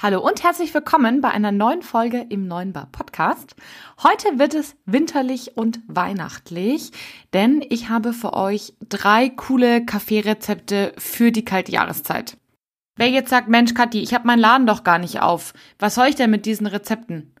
Hallo und herzlich willkommen bei einer neuen Folge im Neuen Bar Podcast. Heute wird es winterlich und weihnachtlich, denn ich habe für euch drei coole Kaffeerezepte für die kalte Jahreszeit. Wer jetzt sagt, Mensch, Kathi, ich habe meinen Laden doch gar nicht auf. Was soll ich denn mit diesen Rezepten?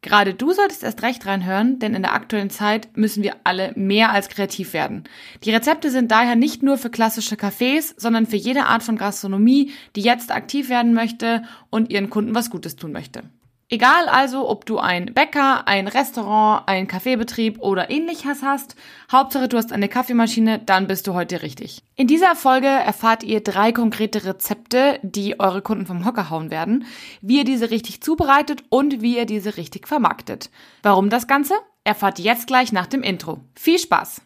Gerade du solltest erst recht reinhören, denn in der aktuellen Zeit müssen wir alle mehr als kreativ werden. Die Rezepte sind daher nicht nur für klassische Cafés, sondern für jede Art von Gastronomie, die jetzt aktiv werden möchte und ihren Kunden was Gutes tun möchte. Egal also, ob du ein Bäcker, ein Restaurant, ein Kaffeebetrieb oder ähnliches hast, Hauptsache du hast eine Kaffeemaschine, dann bist du heute richtig. In dieser Folge erfahrt ihr drei konkrete Rezepte, die eure Kunden vom Hocker hauen werden, wie ihr diese richtig zubereitet und wie ihr diese richtig vermarktet. Warum das Ganze? Erfahrt jetzt gleich nach dem Intro. Viel Spaß!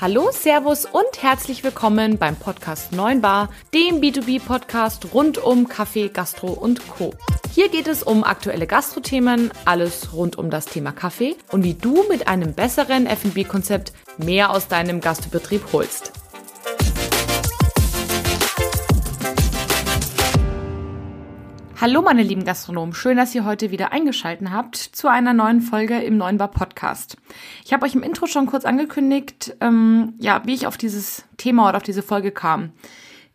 Hallo, Servus und herzlich willkommen beim Podcast 9 Bar, dem B2B-Podcast rund um Kaffee, Gastro und Co. Hier geht es um aktuelle Gastrothemen, alles rund um das Thema Kaffee und wie du mit einem besseren F&B-Konzept mehr aus deinem Gastbetrieb holst. Hallo meine lieben Gastronomen, schön, dass ihr heute wieder eingeschaltet habt zu einer neuen Folge im Neuen Bar Podcast. Ich habe euch im Intro schon kurz angekündigt, ähm, ja, wie ich auf dieses Thema oder auf diese Folge kam.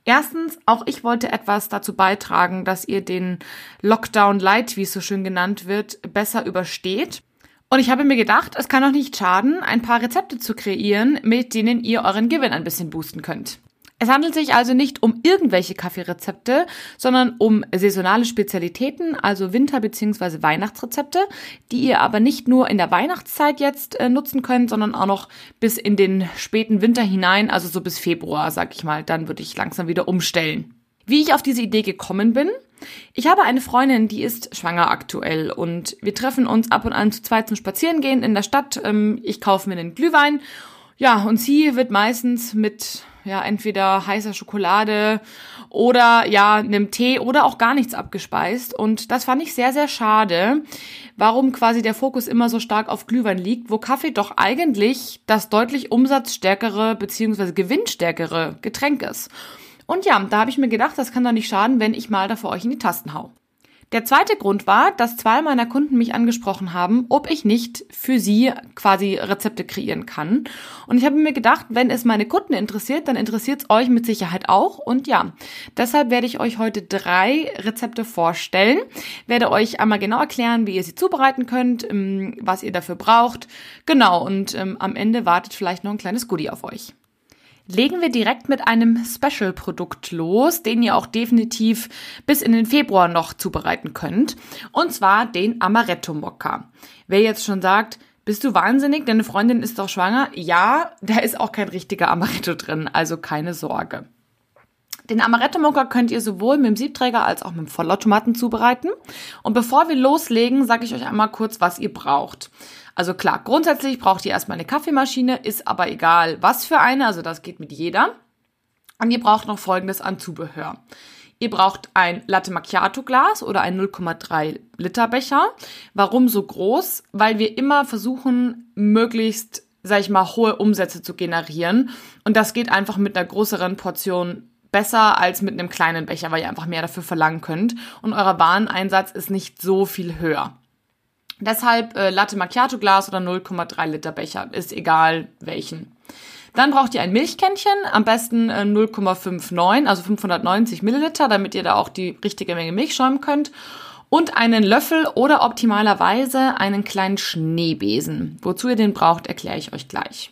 Erstens, auch ich wollte etwas dazu beitragen, dass ihr den Lockdown Light, wie es so schön genannt wird, besser übersteht. Und ich habe mir gedacht, es kann doch nicht schaden, ein paar Rezepte zu kreieren, mit denen ihr euren Gewinn ein bisschen boosten könnt. Es handelt sich also nicht um irgendwelche Kaffeerezepte, sondern um saisonale Spezialitäten, also Winter- bzw. Weihnachtsrezepte, die ihr aber nicht nur in der Weihnachtszeit jetzt äh, nutzen könnt, sondern auch noch bis in den späten Winter hinein, also so bis Februar, sag ich mal. Dann würde ich langsam wieder umstellen. Wie ich auf diese Idee gekommen bin? Ich habe eine Freundin, die ist schwanger aktuell und wir treffen uns ab und an zu zweit zum Spazierengehen in der Stadt. Ähm, ich kaufe mir einen Glühwein. Ja, und sie wird meistens mit ja, entweder heißer Schokolade oder ja, einem Tee oder auch gar nichts abgespeist. Und das fand ich sehr, sehr schade, warum quasi der Fokus immer so stark auf Glühwein liegt, wo Kaffee doch eigentlich das deutlich umsatzstärkere bzw. gewinnstärkere Getränk ist. Und ja, da habe ich mir gedacht, das kann doch nicht schaden, wenn ich mal da für euch in die Tasten hau. Der zweite Grund war, dass zwei meiner Kunden mich angesprochen haben, ob ich nicht für sie quasi Rezepte kreieren kann. Und ich habe mir gedacht, wenn es meine Kunden interessiert, dann interessiert es euch mit Sicherheit auch. Und ja, deshalb werde ich euch heute drei Rezepte vorstellen, werde euch einmal genau erklären, wie ihr sie zubereiten könnt, ähm, was ihr dafür braucht. Genau, und ähm, am Ende wartet vielleicht noch ein kleines Goodie auf euch legen wir direkt mit einem Special-Produkt los, den ihr auch definitiv bis in den Februar noch zubereiten könnt. Und zwar den Amaretto Mokka. Wer jetzt schon sagt, bist du wahnsinnig? Deine Freundin ist doch schwanger? Ja, da ist auch kein richtiger Amaretto drin, also keine Sorge. Den Amaretto Mokka könnt ihr sowohl mit dem Siebträger als auch mit dem Vollautomaten zubereiten. Und bevor wir loslegen, sage ich euch einmal kurz, was ihr braucht. Also klar, grundsätzlich braucht ihr erstmal eine Kaffeemaschine, ist aber egal was für eine, also das geht mit jeder. Und ihr braucht noch folgendes an Zubehör. Ihr braucht ein Latte Macchiato Glas oder ein 0,3 Liter Becher. Warum so groß? Weil wir immer versuchen, möglichst, sag ich mal, hohe Umsätze zu generieren. Und das geht einfach mit einer größeren Portion besser als mit einem kleinen Becher, weil ihr einfach mehr dafür verlangen könnt. Und euer Wareneinsatz ist nicht so viel höher. Deshalb äh, Latte Macchiato Glas oder 0,3 Liter Becher, ist egal welchen. Dann braucht ihr ein Milchkännchen, am besten äh, 0,59, also 590 Milliliter, damit ihr da auch die richtige Menge Milch schäumen könnt. Und einen Löffel oder optimalerweise einen kleinen Schneebesen. Wozu ihr den braucht, erkläre ich euch gleich.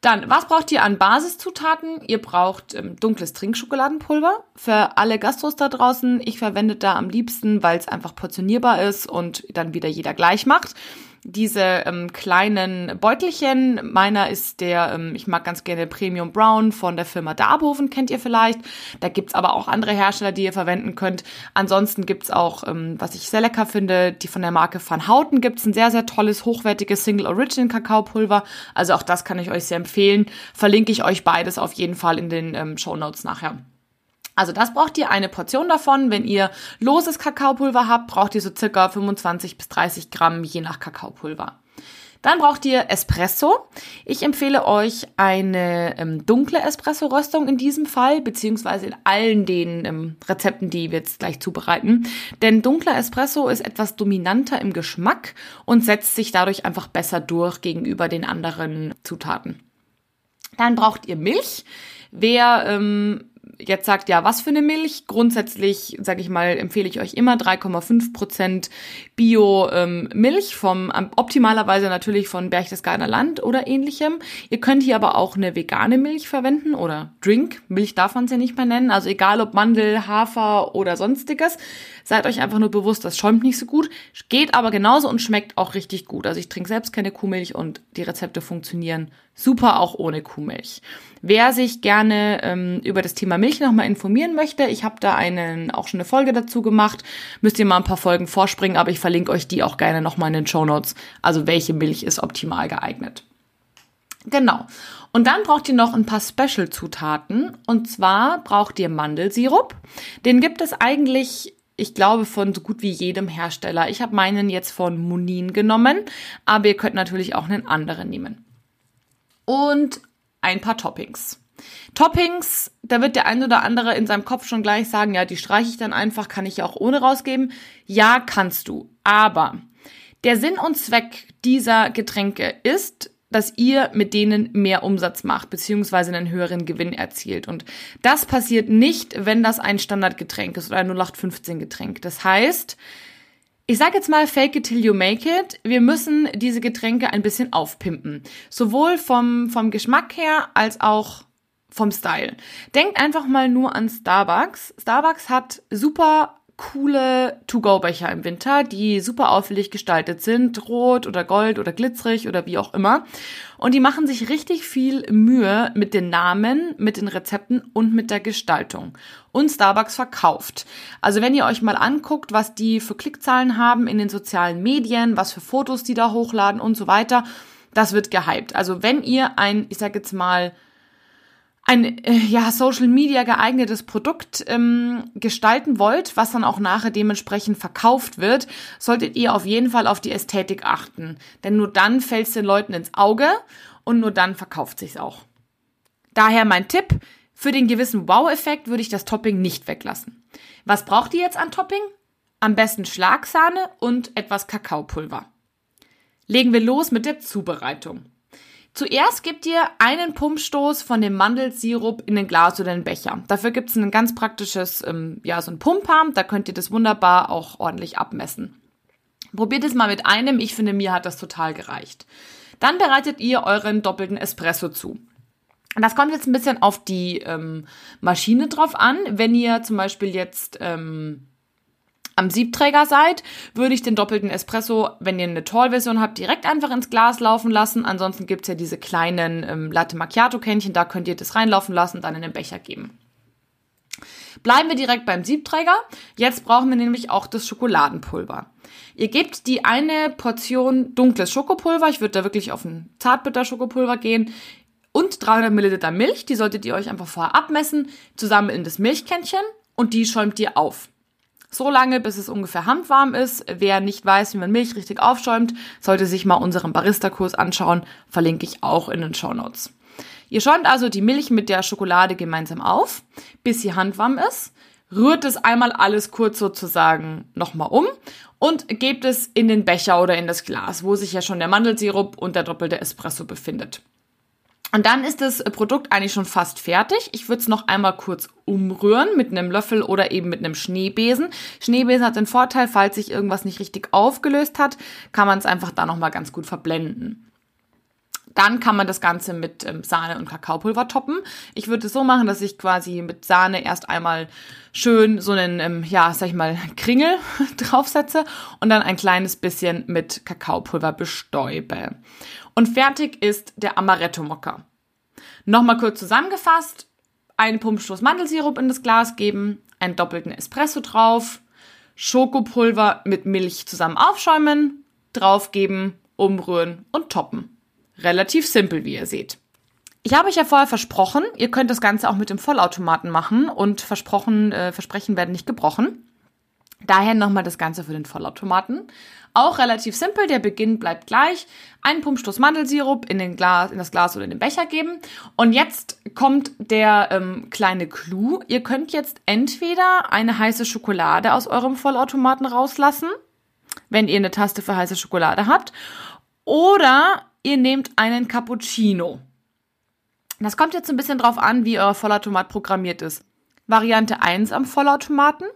Dann, was braucht ihr an Basiszutaten? Ihr braucht ähm, dunkles Trinkschokoladenpulver. Für alle Gastros da draußen, ich verwende da am liebsten, weil es einfach portionierbar ist und dann wieder jeder gleich macht diese ähm, kleinen Beutelchen. Meiner ist der, ähm, ich mag ganz gerne Premium Brown von der Firma Darboven, kennt ihr vielleicht. Da gibt's aber auch andere Hersteller, die ihr verwenden könnt. Ansonsten gibt's auch, ähm, was ich sehr lecker finde, die von der Marke Van Houten gibt's ein sehr, sehr tolles, hochwertiges Single Origin Kakaopulver. Also auch das kann ich euch sehr empfehlen. Verlinke ich euch beides auf jeden Fall in den ähm, Show Notes nachher. Also das braucht ihr eine Portion davon. Wenn ihr loses Kakaopulver habt, braucht ihr so circa 25 bis 30 Gramm je nach Kakaopulver. Dann braucht ihr Espresso. Ich empfehle euch eine ähm, dunkle Espresso-Röstung in diesem Fall, beziehungsweise in allen den ähm, Rezepten, die wir jetzt gleich zubereiten. Denn dunkler Espresso ist etwas dominanter im Geschmack und setzt sich dadurch einfach besser durch gegenüber den anderen Zutaten. Dann braucht ihr Milch. Wer ähm, jetzt sagt, ja, was für eine Milch? Grundsätzlich, sage ich mal, empfehle ich euch immer 3,5 Prozent Bio-Milch ähm, vom, optimalerweise natürlich von Berchtesgadener Land oder ähnlichem. Ihr könnt hier aber auch eine vegane Milch verwenden oder Drink. Milch darf man es ja nicht mehr nennen. Also egal ob Mandel, Hafer oder sonstiges. Seid euch einfach nur bewusst, das schäumt nicht so gut. Geht aber genauso und schmeckt auch richtig gut. Also ich trinke selbst keine Kuhmilch und die Rezepte funktionieren super auch ohne Kuhmilch. Wer sich gerne ähm, über das Thema Milch nochmal informieren möchte, ich habe da einen, auch schon eine Folge dazu gemacht, müsst ihr mal ein paar Folgen vorspringen, aber ich verlinke euch die auch gerne nochmal in den Show Notes. Also welche Milch ist optimal geeignet. Genau. Und dann braucht ihr noch ein paar Special-Zutaten. Und zwar braucht ihr Mandelsirup. Den gibt es eigentlich ich glaube, von so gut wie jedem Hersteller. Ich habe meinen jetzt von Munin genommen, aber ihr könnt natürlich auch einen anderen nehmen. Und ein paar Toppings. Toppings, da wird der ein oder andere in seinem Kopf schon gleich sagen, ja, die streiche ich dann einfach, kann ich ja auch ohne rausgeben. Ja, kannst du. Aber der Sinn und Zweck dieser Getränke ist, dass ihr mit denen mehr Umsatz macht, beziehungsweise einen höheren Gewinn erzielt. Und das passiert nicht, wenn das ein Standardgetränk ist oder ein 0815 Getränk. Das heißt, ich sage jetzt mal fake it till you make it. Wir müssen diese Getränke ein bisschen aufpimpen. Sowohl vom, vom Geschmack her als auch vom Style. Denkt einfach mal nur an Starbucks. Starbucks hat super coole To-Go-Becher im Winter, die super auffällig gestaltet sind, rot oder gold oder glitzerig oder wie auch immer. Und die machen sich richtig viel Mühe mit den Namen, mit den Rezepten und mit der Gestaltung. Und Starbucks verkauft. Also wenn ihr euch mal anguckt, was die für Klickzahlen haben in den sozialen Medien, was für Fotos die da hochladen und so weiter, das wird gehypt. Also wenn ihr ein, ich sag jetzt mal, ein äh, ja, Social Media geeignetes Produkt ähm, gestalten wollt, was dann auch nachher dementsprechend verkauft wird, solltet ihr auf jeden Fall auf die Ästhetik achten. Denn nur dann fällt es den Leuten ins Auge und nur dann verkauft sich's auch. Daher mein Tipp, für den gewissen Wow-Effekt würde ich das Topping nicht weglassen. Was braucht ihr jetzt an Topping? Am besten Schlagsahne und etwas Kakaopulver. Legen wir los mit der Zubereitung. Zuerst gebt ihr einen Pumpstoß von dem Mandelsirup in den Glas oder den Becher. Dafür gibt es ein ganz praktisches, ähm, ja, so ein Pumparm. Da könnt ihr das wunderbar auch ordentlich abmessen. Probiert es mal mit einem. Ich finde, mir hat das total gereicht. Dann bereitet ihr euren doppelten Espresso zu. Das kommt jetzt ein bisschen auf die ähm, Maschine drauf an. Wenn ihr zum Beispiel jetzt ähm, am Siebträger seid, würde ich den doppelten Espresso, wenn ihr eine Tall-Version habt, direkt einfach ins Glas laufen lassen. Ansonsten gibt's ja diese kleinen ähm, Latte Macchiato-Kännchen, da könnt ihr das reinlaufen lassen, dann in den Becher geben. Bleiben wir direkt beim Siebträger. Jetzt brauchen wir nämlich auch das Schokoladenpulver. Ihr gebt die eine Portion dunkles Schokopulver, ich würde da wirklich auf ein Zartbitter-Schokopulver gehen, und 300 Milliliter Milch, die solltet ihr euch einfach vorher abmessen, zusammen in das Milchkännchen und die schäumt ihr auf. So lange, bis es ungefähr handwarm ist. Wer nicht weiß, wie man Milch richtig aufschäumt, sollte sich mal unseren Barista-Kurs anschauen. Verlinke ich auch in den Show Notes. Ihr schäumt also die Milch mit der Schokolade gemeinsam auf, bis sie handwarm ist. Rührt es einmal alles kurz sozusagen nochmal um und gebt es in den Becher oder in das Glas, wo sich ja schon der Mandelsirup und der doppelte Espresso befindet. Und dann ist das Produkt eigentlich schon fast fertig. Ich würde es noch einmal kurz umrühren mit einem Löffel oder eben mit einem Schneebesen. Schneebesen hat den Vorteil, falls sich irgendwas nicht richtig aufgelöst hat, kann man es einfach da nochmal ganz gut verblenden. Dann kann man das Ganze mit ähm, Sahne und Kakaopulver toppen. Ich würde es so machen, dass ich quasi mit Sahne erst einmal schön so einen, ähm, ja, sag ich mal, Kringel draufsetze und dann ein kleines bisschen mit Kakaopulver bestäube. Und fertig ist der Amaretto-Mokka. Nochmal kurz zusammengefasst. Einen Pumpstoß Mandelsirup in das Glas geben, einen doppelten Espresso drauf, Schokopulver mit Milch zusammen aufschäumen, draufgeben, umrühren und toppen. Relativ simpel, wie ihr seht. Ich habe euch ja vorher versprochen, ihr könnt das Ganze auch mit dem Vollautomaten machen und versprochen, äh, Versprechen werden nicht gebrochen. Daher nochmal das Ganze für den Vollautomaten. Auch relativ simpel, der Beginn bleibt gleich. Einen Pumpstoß Mandelsirup in, den Glas, in das Glas oder in den Becher geben. Und jetzt kommt der ähm, kleine Clou. Ihr könnt jetzt entweder eine heiße Schokolade aus eurem Vollautomaten rauslassen, wenn ihr eine Taste für heiße Schokolade habt. Oder ihr nehmt einen Cappuccino. Das kommt jetzt ein bisschen drauf an, wie euer Vollautomat programmiert ist. Variante 1 am Vollautomaten.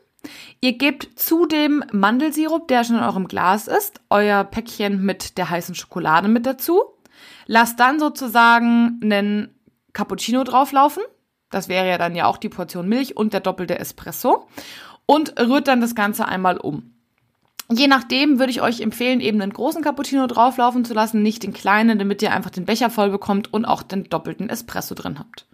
Ihr gebt zu dem Mandelsirup, der schon in eurem Glas ist, euer Päckchen mit der heißen Schokolade mit dazu. Lasst dann sozusagen einen Cappuccino drauflaufen. Das wäre ja dann ja auch die Portion Milch und der doppelte Espresso. Und rührt dann das Ganze einmal um. Je nachdem würde ich euch empfehlen, eben einen großen Cappuccino drauflaufen zu lassen, nicht den kleinen, damit ihr einfach den Becher voll bekommt und auch den doppelten Espresso drin habt.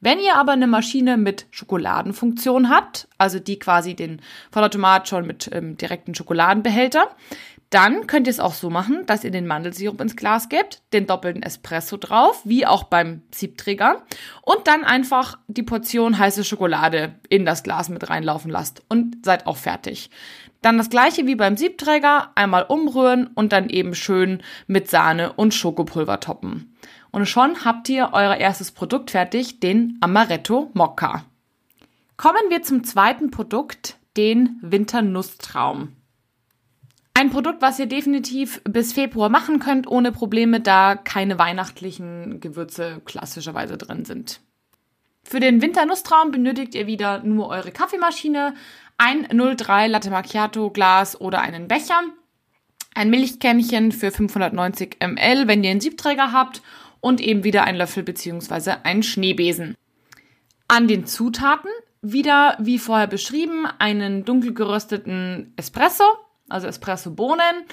Wenn ihr aber eine Maschine mit Schokoladenfunktion habt, also die quasi den Vollautomat schon mit ähm, direkten Schokoladenbehälter, dann könnt ihr es auch so machen, dass ihr den Mandelsirup ins Glas gebt, den doppelten Espresso drauf, wie auch beim Siebträger, und dann einfach die Portion heiße Schokolade in das Glas mit reinlaufen lasst und seid auch fertig. Dann das gleiche wie beim Siebträger, einmal umrühren und dann eben schön mit Sahne und Schokopulver toppen. Und schon habt ihr euer erstes Produkt fertig, den Amaretto Mokka. Kommen wir zum zweiten Produkt, den Winternussztraum. Ein Produkt, was ihr definitiv bis Februar machen könnt, ohne Probleme, da keine weihnachtlichen Gewürze klassischerweise drin sind. Für den Winternussztraum benötigt ihr wieder nur eure Kaffeemaschine, ein 03 Latte Macchiato Glas oder einen Becher, ein Milchkännchen für 590 ml, wenn ihr einen Siebträger habt und eben wieder ein Löffel bzw. ein Schneebesen. An den Zutaten wieder, wie vorher beschrieben, einen dunkel gerösteten Espresso, also Espresso-Bohnen,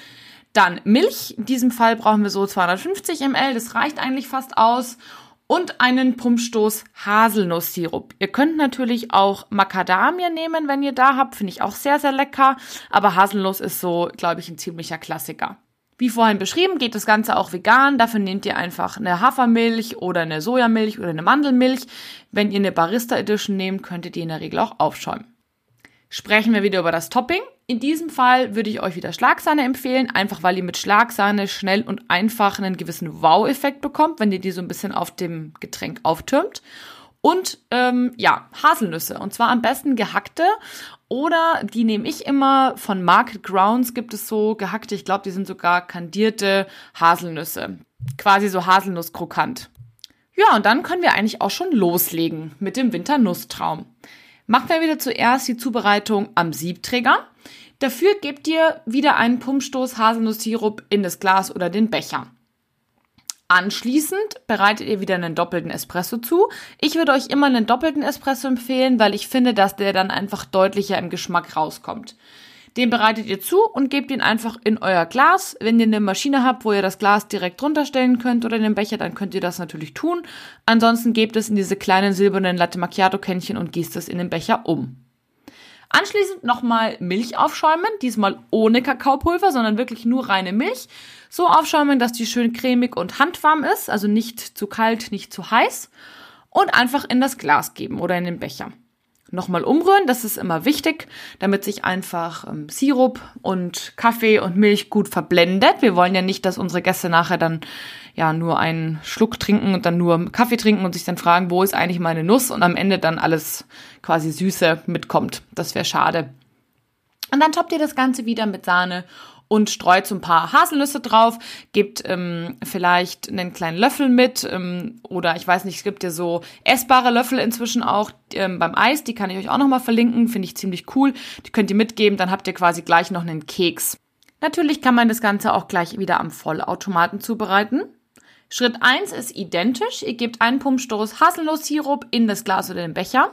dann Milch, in diesem Fall brauchen wir so 250 ml, das reicht eigentlich fast aus und einen Pumpstoß Haselnusssirup. Ihr könnt natürlich auch Macadamia nehmen, wenn ihr da habt, finde ich auch sehr, sehr lecker, aber Haselnuss ist so, glaube ich, ein ziemlicher Klassiker. Wie vorhin beschrieben, geht das Ganze auch vegan. Dafür nehmt ihr einfach eine Hafermilch oder eine Sojamilch oder eine Mandelmilch. Wenn ihr eine Barista Edition nehmt, könntet ihr in der Regel auch aufschäumen. Sprechen wir wieder über das Topping. In diesem Fall würde ich euch wieder Schlagsahne empfehlen, einfach weil ihr mit Schlagsahne schnell und einfach einen gewissen Wow-Effekt bekommt, wenn ihr die so ein bisschen auf dem Getränk auftürmt. Und ähm, ja, Haselnüsse. Und zwar am besten gehackte oder die nehme ich immer von Market Grounds gibt es so gehackte, ich glaube, die sind sogar kandierte Haselnüsse. Quasi so Haselnusskrokant. Ja, und dann können wir eigentlich auch schon loslegen mit dem Winternussztraum. Machen wir wieder zuerst die Zubereitung am Siebträger. Dafür gebt ihr wieder einen Pumpstoß Haselnusssirup in das Glas oder den Becher. Anschließend bereitet ihr wieder einen doppelten Espresso zu. Ich würde euch immer einen doppelten Espresso empfehlen, weil ich finde, dass der dann einfach deutlicher im Geschmack rauskommt. Den bereitet ihr zu und gebt ihn einfach in euer Glas. Wenn ihr eine Maschine habt, wo ihr das Glas direkt runterstellen könnt oder in den Becher, dann könnt ihr das natürlich tun. Ansonsten gebt es in diese kleinen silbernen Latte Macchiato Kännchen und gießt es in den Becher um. Anschließend nochmal Milch aufschäumen, diesmal ohne Kakaopulver, sondern wirklich nur reine Milch. So aufschäumen, dass die schön cremig und handwarm ist, also nicht zu kalt, nicht zu heiß. Und einfach in das Glas geben oder in den Becher. Nochmal umrühren, das ist immer wichtig, damit sich einfach ähm, Sirup und Kaffee und Milch gut verblendet. Wir wollen ja nicht, dass unsere Gäste nachher dann ja nur einen Schluck trinken und dann nur Kaffee trinken und sich dann fragen, wo ist eigentlich meine Nuss und am Ende dann alles quasi Süße mitkommt. Das wäre schade. Und dann toppt ihr das Ganze wieder mit Sahne und streut so ein paar Haselnüsse drauf, gebt ähm, vielleicht einen kleinen Löffel mit ähm, oder ich weiß nicht, es gibt ja so essbare Löffel inzwischen auch ähm, beim Eis, die kann ich euch auch nochmal verlinken, finde ich ziemlich cool. Die könnt ihr mitgeben, dann habt ihr quasi gleich noch einen Keks. Natürlich kann man das Ganze auch gleich wieder am Vollautomaten zubereiten. Schritt eins ist identisch. Ihr gebt einen Pumpstoß Haselnusssirup in das Glas oder den Becher.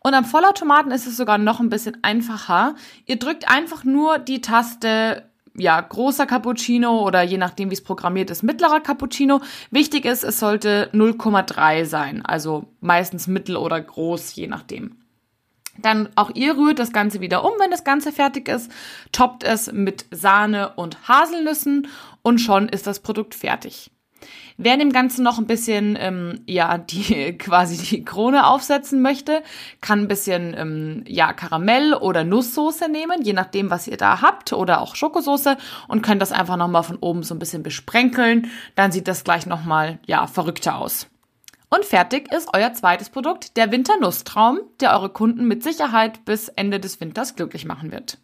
Und am Vollautomaten ist es sogar noch ein bisschen einfacher. Ihr drückt einfach nur die Taste ja, großer Cappuccino oder je nachdem, wie es programmiert ist, mittlerer Cappuccino. Wichtig ist, es sollte 0,3 sein, also meistens mittel oder groß, je nachdem. Dann auch ihr rührt das Ganze wieder um, wenn das Ganze fertig ist, toppt es mit Sahne und Haselnüssen und schon ist das Produkt fertig. Wer dem Ganzen noch ein bisschen, ähm, ja, die quasi die Krone aufsetzen möchte, kann ein bisschen, ähm, ja, Karamell oder Nusssoße nehmen, je nachdem, was ihr da habt, oder auch Schokosoße und könnt das einfach nochmal von oben so ein bisschen besprenkeln. Dann sieht das gleich nochmal, ja, verrückter aus. Und fertig ist euer zweites Produkt, der Winternusstraum, der eure Kunden mit Sicherheit bis Ende des Winters glücklich machen wird.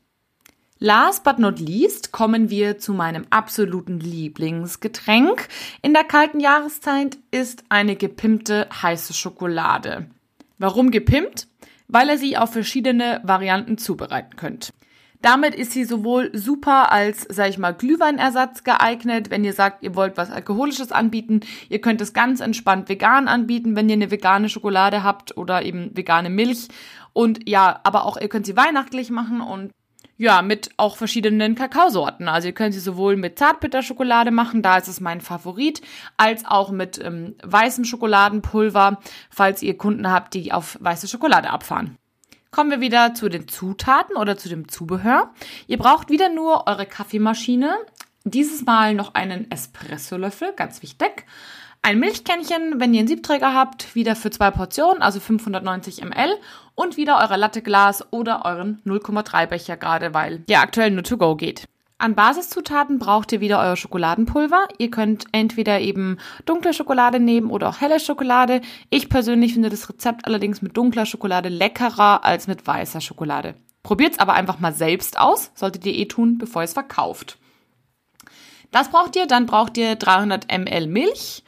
Last but not least kommen wir zu meinem absoluten Lieblingsgetränk. In der kalten Jahreszeit ist eine gepimpte heiße Schokolade. Warum gepimpt? Weil ihr sie auf verschiedene Varianten zubereiten könnt. Damit ist sie sowohl super als, sag ich mal, Glühweinersatz geeignet, wenn ihr sagt, ihr wollt was Alkoholisches anbieten. Ihr könnt es ganz entspannt vegan anbieten, wenn ihr eine vegane Schokolade habt oder eben vegane Milch. Und ja, aber auch ihr könnt sie weihnachtlich machen und ja, mit auch verschiedenen Kakaosorten. Also ihr könnt sie sowohl mit Zartbitterschokolade machen, da ist es mein Favorit, als auch mit ähm, weißem Schokoladenpulver, falls ihr Kunden habt, die auf weiße Schokolade abfahren. Kommen wir wieder zu den Zutaten oder zu dem Zubehör. Ihr braucht wieder nur eure Kaffeemaschine, dieses Mal noch einen Espressolöffel, ganz wichtig, ein Milchkännchen, wenn ihr einen Siebträger habt, wieder für zwei Portionen, also 590 ml und wieder euer Latteglas oder euren 0,3 Becher gerade, weil der aktuell nur to go geht. An Basiszutaten braucht ihr wieder euer Schokoladenpulver. Ihr könnt entweder eben dunkle Schokolade nehmen oder auch helle Schokolade. Ich persönlich finde das Rezept allerdings mit dunkler Schokolade leckerer als mit weißer Schokolade. Probiert's aber einfach mal selbst aus, solltet ihr eh tun, bevor ihr es verkauft. Das braucht ihr, dann braucht ihr 300 ml Milch,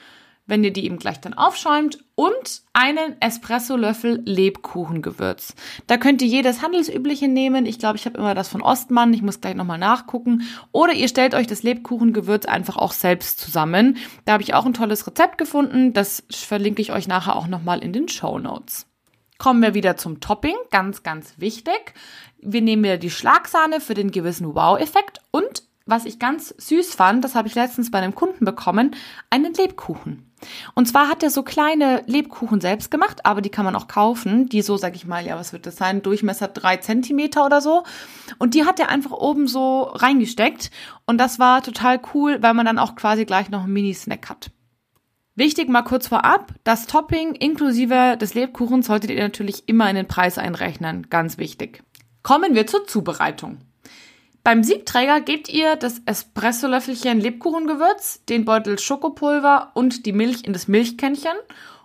wenn ihr die eben gleich dann aufschäumt und einen Espresso-Löffel Lebkuchengewürz. Da könnt ihr jedes handelsübliche nehmen. Ich glaube, ich habe immer das von Ostmann. Ich muss gleich nochmal nachgucken. Oder ihr stellt euch das Lebkuchengewürz einfach auch selbst zusammen. Da habe ich auch ein tolles Rezept gefunden. Das verlinke ich euch nachher auch nochmal in den Show Notes. Kommen wir wieder zum Topping. Ganz, ganz wichtig. Wir nehmen wieder die Schlagsahne für den gewissen Wow-Effekt und was ich ganz süß fand, das habe ich letztens bei einem Kunden bekommen, einen Lebkuchen. Und zwar hat er so kleine Lebkuchen selbst gemacht, aber die kann man auch kaufen. Die so, sag ich mal, ja, was wird das sein? Durchmesser drei Zentimeter oder so. Und die hat er einfach oben so reingesteckt. Und das war total cool, weil man dann auch quasi gleich noch einen Mini-Snack hat. Wichtig mal kurz vorab, das Topping inklusive des Lebkuchens solltet ihr natürlich immer in den Preis einrechnen. Ganz wichtig. Kommen wir zur Zubereitung. Beim Siebträger gebt ihr das Espressolöffelchen Lebkuchengewürz, den Beutel Schokopulver und die Milch in das Milchkännchen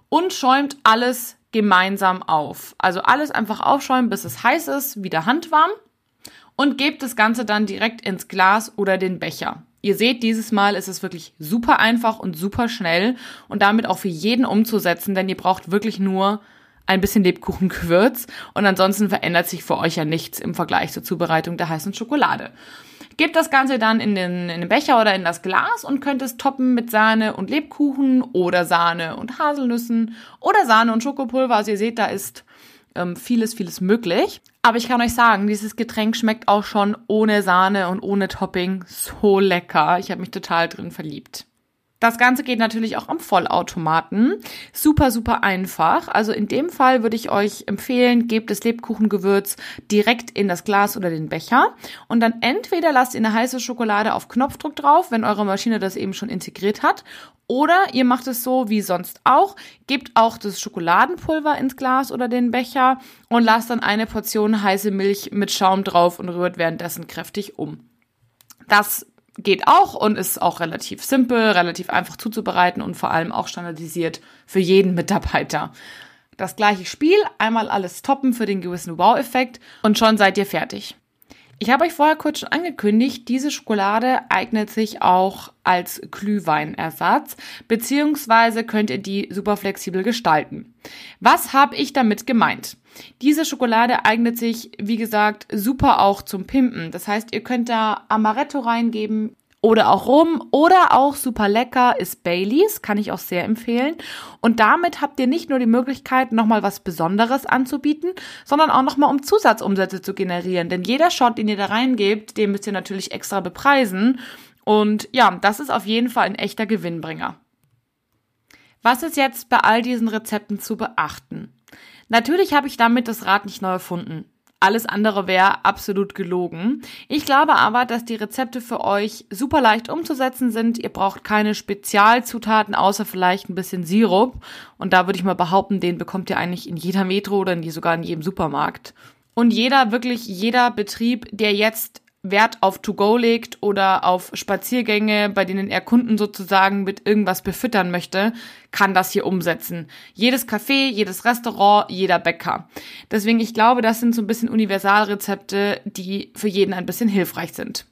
und schäumt alles gemeinsam auf. Also alles einfach aufschäumen, bis es heiß ist, wieder handwarm und gebt das Ganze dann direkt ins Glas oder den Becher. Ihr seht, dieses Mal ist es wirklich super einfach und super schnell und damit auch für jeden umzusetzen, denn ihr braucht wirklich nur ein bisschen Lebkuchengewürz und ansonsten verändert sich für euch ja nichts im Vergleich zur Zubereitung der heißen Schokolade. Gebt das Ganze dann in den, in den Becher oder in das Glas und könnt es toppen mit Sahne und Lebkuchen oder Sahne und Haselnüssen oder Sahne und Schokopulver. Also ihr seht, da ist ähm, vieles, vieles möglich. Aber ich kann euch sagen, dieses Getränk schmeckt auch schon ohne Sahne und ohne Topping so lecker. Ich habe mich total drin verliebt. Das Ganze geht natürlich auch am Vollautomaten. Super, super einfach. Also in dem Fall würde ich euch empfehlen, gebt das Lebkuchengewürz direkt in das Glas oder den Becher und dann entweder lasst ihr eine heiße Schokolade auf Knopfdruck drauf, wenn eure Maschine das eben schon integriert hat, oder ihr macht es so wie sonst auch, gebt auch das Schokoladenpulver ins Glas oder den Becher und lasst dann eine Portion heiße Milch mit Schaum drauf und rührt währenddessen kräftig um. Das geht auch und ist auch relativ simpel, relativ einfach zuzubereiten und vor allem auch standardisiert für jeden Mitarbeiter. Das gleiche Spiel, einmal alles toppen für den gewissen Wow-Effekt und schon seid ihr fertig. Ich habe euch vorher kurz schon angekündigt, diese Schokolade eignet sich auch als Glühweinersatz, beziehungsweise könnt ihr die super flexibel gestalten. Was habe ich damit gemeint? Diese Schokolade eignet sich, wie gesagt, super auch zum Pimpen. Das heißt, ihr könnt da Amaretto reingeben, oder auch rum oder auch super lecker ist Baileys, kann ich auch sehr empfehlen. Und damit habt ihr nicht nur die Möglichkeit, nochmal was Besonderes anzubieten, sondern auch nochmal um Zusatzumsätze zu generieren. Denn jeder Shot, den ihr da reingebt, den müsst ihr natürlich extra bepreisen. Und ja, das ist auf jeden Fall ein echter Gewinnbringer. Was ist jetzt bei all diesen Rezepten zu beachten? Natürlich habe ich damit das Rad nicht neu erfunden. Alles andere wäre absolut gelogen. Ich glaube aber, dass die Rezepte für euch super leicht umzusetzen sind. Ihr braucht keine Spezialzutaten, außer vielleicht ein bisschen Sirup. Und da würde ich mal behaupten, den bekommt ihr eigentlich in jeder Metro oder in sogar in jedem Supermarkt. Und jeder, wirklich jeder Betrieb, der jetzt Wert auf To-Go legt oder auf Spaziergänge, bei denen er Kunden sozusagen mit irgendwas befüttern möchte, kann das hier umsetzen. Jedes Café, jedes Restaurant, jeder Bäcker. Deswegen, ich glaube, das sind so ein bisschen Universalrezepte, die für jeden ein bisschen hilfreich sind.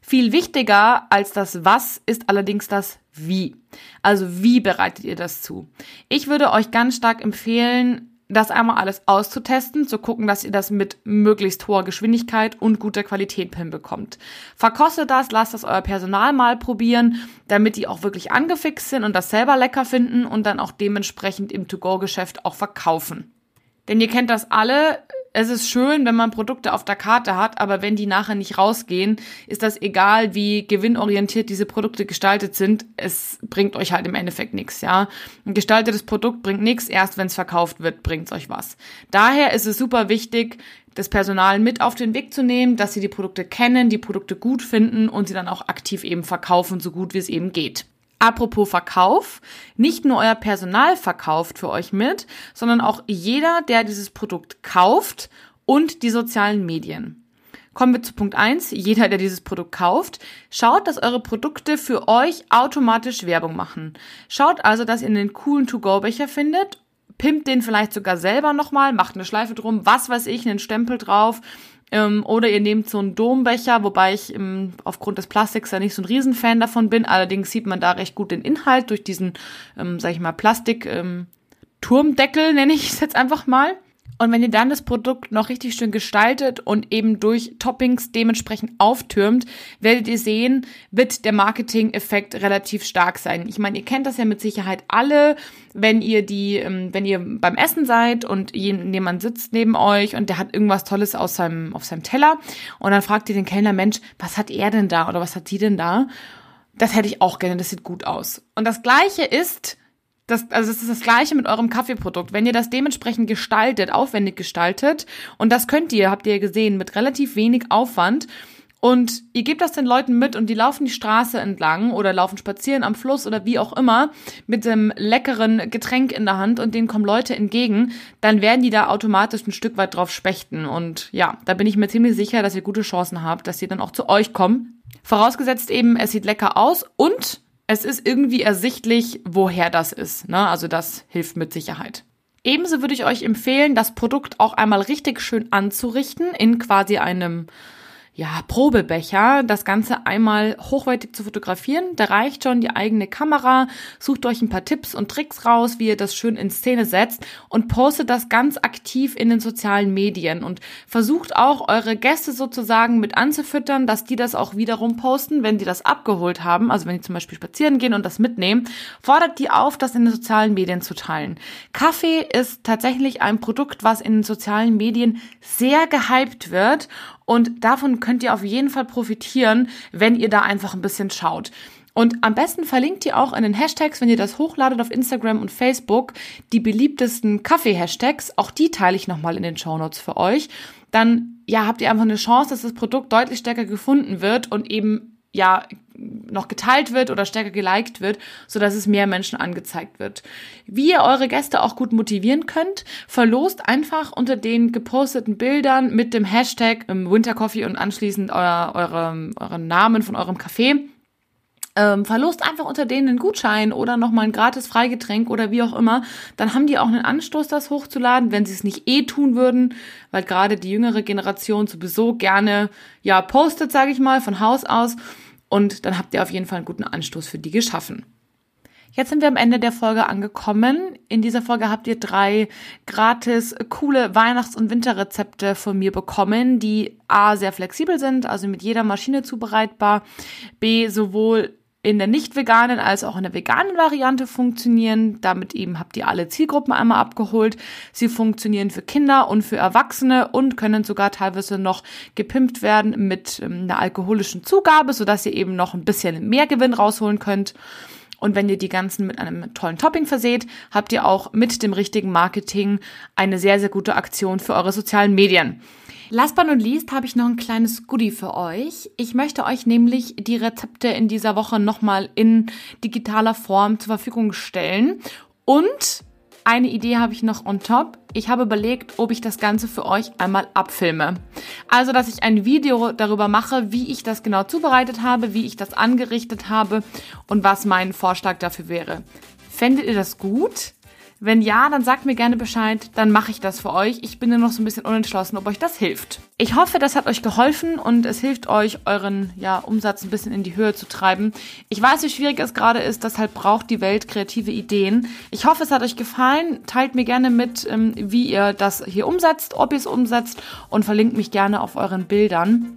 Viel wichtiger als das Was ist allerdings das Wie. Also wie bereitet ihr das zu? Ich würde euch ganz stark empfehlen, das einmal alles auszutesten, zu gucken, dass ihr das mit möglichst hoher Geschwindigkeit und guter Qualität hinbekommt. Verkostet das, lasst das euer Personal mal probieren, damit die auch wirklich angefixt sind und das selber lecker finden und dann auch dementsprechend im To-Go-Geschäft auch verkaufen. Denn ihr kennt das alle, es ist schön, wenn man Produkte auf der Karte hat, aber wenn die nachher nicht rausgehen, ist das egal, wie gewinnorientiert diese Produkte gestaltet sind. Es bringt euch halt im Endeffekt nichts, ja. Ein gestaltetes Produkt bringt nichts, erst wenn es verkauft wird, bringt's euch was. Daher ist es super wichtig, das Personal mit auf den Weg zu nehmen, dass sie die Produkte kennen, die Produkte gut finden und sie dann auch aktiv eben verkaufen, so gut wie es eben geht. Apropos Verkauf, nicht nur euer Personal verkauft für euch mit, sondern auch jeder, der dieses Produkt kauft und die sozialen Medien. Kommen wir zu Punkt eins: Jeder, der dieses Produkt kauft, schaut, dass eure Produkte für euch automatisch Werbung machen. Schaut also, dass ihr einen coolen To-Go-Becher findet, pimpt den vielleicht sogar selber nochmal, macht eine Schleife drum, was weiß ich, einen Stempel drauf, ähm, oder ihr nehmt so einen Dombecher, wobei ich ähm, aufgrund des Plastiks ja nicht so ein Riesenfan davon bin. Allerdings sieht man da recht gut den Inhalt durch diesen, ähm, sag ich mal, Plastik. Ähm, Turmdeckel nenne ich es jetzt einfach mal. Und wenn ihr dann das Produkt noch richtig schön gestaltet und eben durch Toppings dementsprechend auftürmt, werdet ihr sehen, wird der Marketing-Effekt relativ stark sein. Ich meine, ihr kennt das ja mit Sicherheit alle, wenn ihr die, ähm, wenn ihr beim Essen seid und jemand sitzt neben euch und der hat irgendwas Tolles aus seinem, auf seinem Teller und dann fragt ihr den Kellner, Mensch, was hat er denn da oder was hat sie denn da? Das hätte ich auch gerne, das sieht gut aus. Und das Gleiche ist, das, also es ist das gleiche mit eurem Kaffeeprodukt. Wenn ihr das dementsprechend gestaltet, aufwendig gestaltet, und das könnt ihr, habt ihr gesehen, mit relativ wenig Aufwand, und ihr gebt das den Leuten mit und die laufen die Straße entlang oder laufen spazieren am Fluss oder wie auch immer mit dem leckeren Getränk in der Hand und denen kommen Leute entgegen, dann werden die da automatisch ein Stück weit drauf spechten. Und ja, da bin ich mir ziemlich sicher, dass ihr gute Chancen habt, dass sie dann auch zu euch kommen. Vorausgesetzt eben, es sieht lecker aus und es ist irgendwie ersichtlich, woher das ist. Ne? Also das hilft mit Sicherheit. Ebenso würde ich euch empfehlen, das Produkt auch einmal richtig schön anzurichten in quasi einem ja, Probebecher, das Ganze einmal hochwertig zu fotografieren. Da reicht schon die eigene Kamera. Sucht euch ein paar Tipps und Tricks raus, wie ihr das schön in Szene setzt und postet das ganz aktiv in den sozialen Medien und versucht auch eure Gäste sozusagen mit anzufüttern, dass die das auch wiederum posten, wenn die das abgeholt haben. Also wenn die zum Beispiel spazieren gehen und das mitnehmen, fordert die auf, das in den sozialen Medien zu teilen. Kaffee ist tatsächlich ein Produkt, was in den sozialen Medien sehr gehypt wird und davon könnt ihr auf jeden Fall profitieren, wenn ihr da einfach ein bisschen schaut. Und am besten verlinkt ihr auch in den Hashtags, wenn ihr das hochladet auf Instagram und Facebook, die beliebtesten Kaffee-Hashtags. Auch die teile ich nochmal in den Show Notes für euch. Dann, ja, habt ihr einfach eine Chance, dass das Produkt deutlich stärker gefunden wird und eben ja noch geteilt wird oder stärker geliked wird, so dass es mehr Menschen angezeigt wird. Wie ihr eure Gäste auch gut motivieren könnt, verlost einfach unter den geposteten Bildern mit dem Hashtag Winter Coffee und anschließend euer, eure, euren Namen von eurem Café. Ähm, verlost einfach unter denen einen Gutschein oder nochmal ein gratis Freigetränk oder wie auch immer, dann haben die auch einen Anstoß, das hochzuladen, wenn sie es nicht eh tun würden, weil gerade die jüngere Generation sowieso gerne ja postet, sage ich mal, von Haus aus. Und dann habt ihr auf jeden Fall einen guten Anstoß für die geschaffen. Jetzt sind wir am Ende der Folge angekommen. In dieser Folge habt ihr drei gratis coole Weihnachts- und Winterrezepte von mir bekommen, die A sehr flexibel sind, also mit jeder Maschine zubereitbar, B sowohl in der nicht veganen als auch in der veganen Variante funktionieren. Damit eben habt ihr alle Zielgruppen einmal abgeholt. Sie funktionieren für Kinder und für Erwachsene und können sogar teilweise noch gepimpt werden mit ähm, einer alkoholischen Zugabe, sodass ihr eben noch ein bisschen mehr Gewinn rausholen könnt. Und wenn ihr die ganzen mit einem tollen Topping verseht, habt ihr auch mit dem richtigen Marketing eine sehr, sehr gute Aktion für eure sozialen Medien. Last but not least habe ich noch ein kleines Goodie für euch. Ich möchte euch nämlich die Rezepte in dieser Woche nochmal in digitaler Form zur Verfügung stellen. Und eine Idee habe ich noch on top. Ich habe überlegt, ob ich das Ganze für euch einmal abfilme. Also, dass ich ein Video darüber mache, wie ich das genau zubereitet habe, wie ich das angerichtet habe und was mein Vorschlag dafür wäre. Fändet ihr das gut? Wenn ja, dann sagt mir gerne Bescheid, dann mache ich das für euch. Ich bin nur noch so ein bisschen unentschlossen, ob euch das hilft. Ich hoffe, das hat euch geholfen und es hilft euch, euren ja, Umsatz ein bisschen in die Höhe zu treiben. Ich weiß, wie schwierig es gerade ist, deshalb braucht die Welt kreative Ideen. Ich hoffe, es hat euch gefallen. Teilt mir gerne mit, ähm, wie ihr das hier umsetzt, ob ihr es umsetzt und verlinkt mich gerne auf euren Bildern,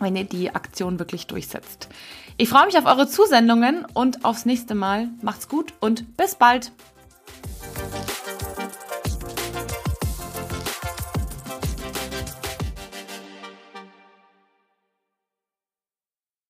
wenn ihr die Aktion wirklich durchsetzt. Ich freue mich auf eure Zusendungen und aufs nächste Mal. Macht's gut und bis bald. Bye.